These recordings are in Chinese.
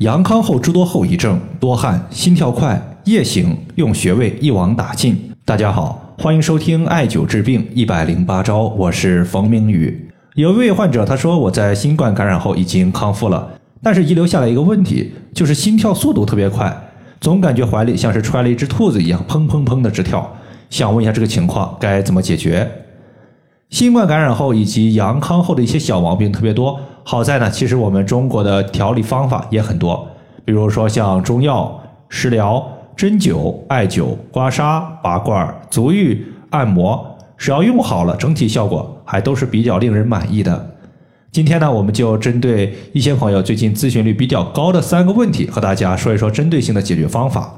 阳康后诸多后遗症：多汗、心跳快、夜醒，用穴位一网打尽。大家好，欢迎收听艾灸治病一百零八招，我是冯明宇。有一位患者他说，我在新冠感染后已经康复了，但是遗留下来一个问题，就是心跳速度特别快，总感觉怀里像是揣了一只兔子一样，砰砰砰的直跳。想问一下这个情况该怎么解决？新冠感染后以及阳康后的一些小毛病特别多。好在呢，其实我们中国的调理方法也很多，比如说像中药、食疗、针灸、艾灸、刮痧、拔罐、足浴、按摩，只要用好了，整体效果还都是比较令人满意的。今天呢，我们就针对一些朋友最近咨询率比较高的三个问题，和大家说一说针对性的解决方法。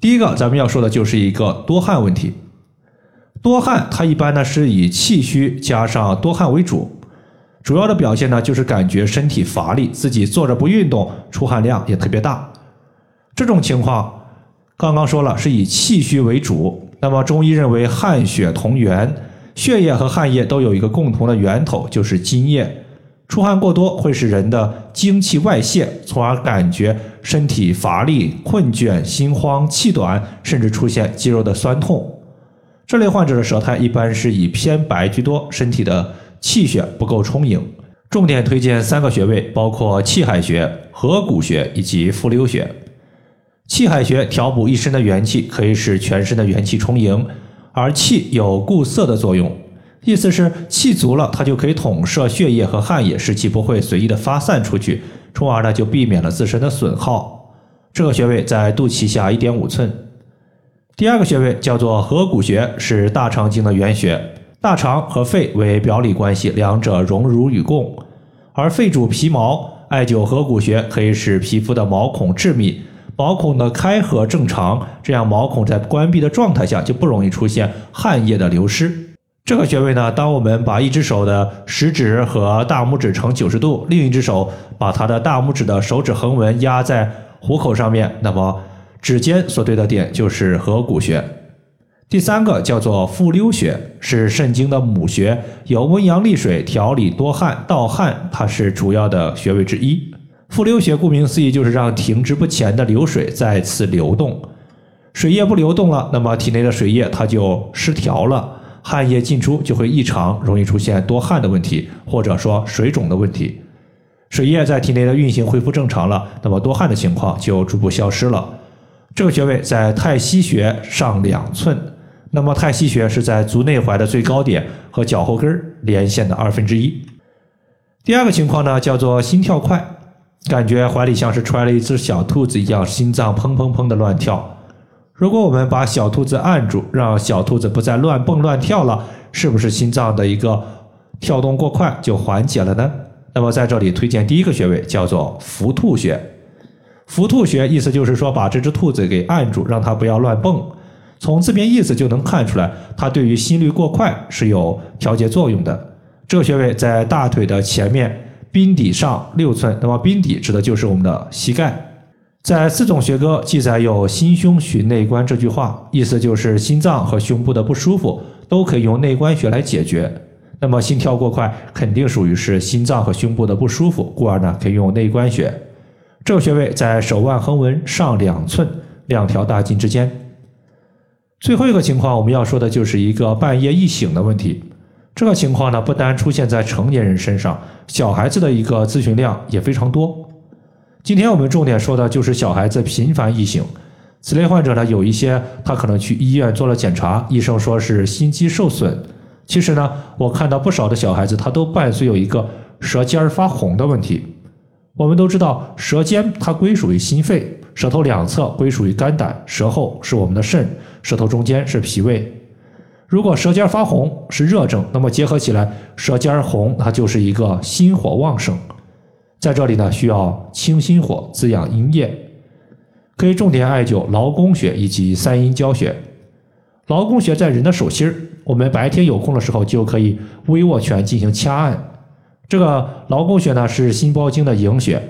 第一个，咱们要说的就是一个多汗问题。多汗它一般呢是以气虚加上多汗为主。主要的表现呢，就是感觉身体乏力，自己坐着不运动，出汗量也特别大。这种情况，刚刚说了是以气虚为主。那么中医认为汗血同源，血液和汗液都有一个共同的源头，就是津液。出汗过多会使人的精气外泄，从而感觉身体乏力、困倦、心慌、气短，甚至出现肌肉的酸痛。这类患者的舌苔一般是以偏白居多，身体的。气血不够充盈，重点推荐三个穴位，包括气海穴、合谷穴以及复溜穴。气海穴调补一身的元气，可以使全身的元气充盈，而气有固涩的作用，意思是气足了，它就可以统摄血液和汗液，使其不会随意的发散出去，从而呢就避免了自身的损耗。这个穴位在肚脐下一点五寸。第二个穴位叫做合谷穴，是大肠经的原穴。大肠和肺为表里关系，两者荣辱与共。而肺主皮毛，艾灸合谷穴可以使皮肤的毛孔致密，毛孔的开合正常，这样毛孔在关闭的状态下就不容易出现汗液的流失。这个穴位呢，当我们把一只手的食指和大拇指成九十度，另一只手把它的大拇指的手指横纹压在虎口上面，那么指尖所对的点就是合谷穴。第三个叫做复溜穴，是肾经的母穴，有温阳利水、调理多汗、盗汗，它是主要的穴位之一。复溜穴顾名思义，就是让停滞不前的流水再次流动。水液不流动了，那么体内的水液它就失调了，汗液进出就会异常，容易出现多汗的问题，或者说水肿的问题。水液在体内的运行恢复正常了，那么多汗的情况就逐步消失了。这个穴位在太溪穴上两寸。那么太溪穴是在足内踝的最高点和脚后跟连线的二分之一。第二个情况呢，叫做心跳快，感觉怀里像是揣了一只小兔子一样，心脏砰砰砰的乱跳。如果我们把小兔子按住，让小兔子不再乱蹦乱跳了，是不是心脏的一个跳动过快就缓解了呢？那么在这里推荐第一个穴位叫做伏兔穴。伏兔穴意思就是说把这只兔子给按住，让它不要乱蹦。从字面意思就能看出来，它对于心率过快是有调节作用的。这个穴位在大腿的前面髌底上六寸，那么髌底指的就是我们的膝盖。在四种学科记载有“心胸寻内关”这句话，意思就是心脏和胸部的不舒服都可以用内关穴来解决。那么心跳过快肯定属于是心脏和胸部的不舒服，故而呢可以用内关穴。这个穴位在手腕横纹上两寸，两条大筋之间。最后一个情况，我们要说的就是一个半夜易醒的问题。这个情况呢，不单出现在成年人身上，小孩子的一个咨询量也非常多。今天我们重点说的就是小孩子频繁易醒。此类患者呢，有一些他可能去医院做了检查，医生说是心肌受损。其实呢，我看到不少的小孩子，他都伴随有一个舌尖发红的问题。我们都知道，舌尖它归属于心肺。舌头两侧归属于肝胆，舌后是我们的肾，舌头中间是脾胃。如果舌尖发红是热症，那么结合起来，舌尖红它就是一个心火旺盛。在这里呢，需要清心火，滋养阴液，可以重点艾灸劳宫穴以及三阴交穴。劳宫穴在人的手心儿，我们白天有空的时候就可以微握拳进行掐按。这个劳宫穴呢是心包经的营穴，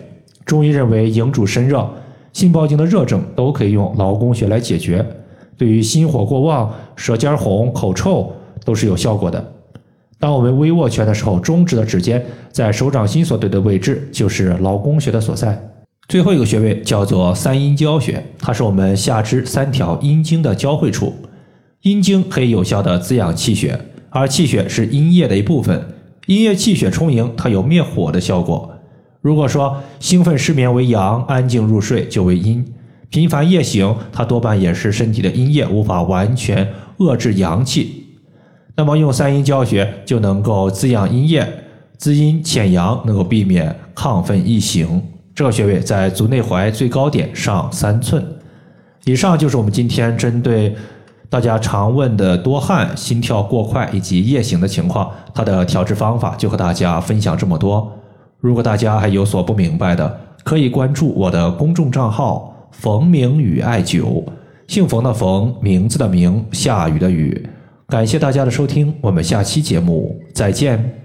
中医认为营主身热。心包经的热症都可以用劳宫穴来解决，对于心火过旺、舌尖红、口臭都是有效果的。当我们微握拳的时候，中指的指尖在手掌心所对的位置就是劳宫穴的所在。最后一个穴位叫做三阴交穴，它是我们下肢三条阴经的交汇处。阴经可以有效的滋养气血，而气血是阴液的一部分。阴液气血充盈，它有灭火的效果。如果说兴奋失眠为阳，安静入睡就为阴。频繁夜醒，它多半也是身体的阴液无法完全遏制阳气。那么用三阴交穴就能够滋养阴液，滋阴潜阳，能够避免亢奋易醒。这个穴位在足内踝最高点上三寸。以上就是我们今天针对。大家常问的多汗、心跳过快以及夜醒的情况，它的调治方法就和大家分享这么多。如果大家还有所不明白的，可以关注我的公众账号“冯明宇艾灸”，姓冯的冯，名字的名，下雨的雨。感谢大家的收听，我们下期节目再见。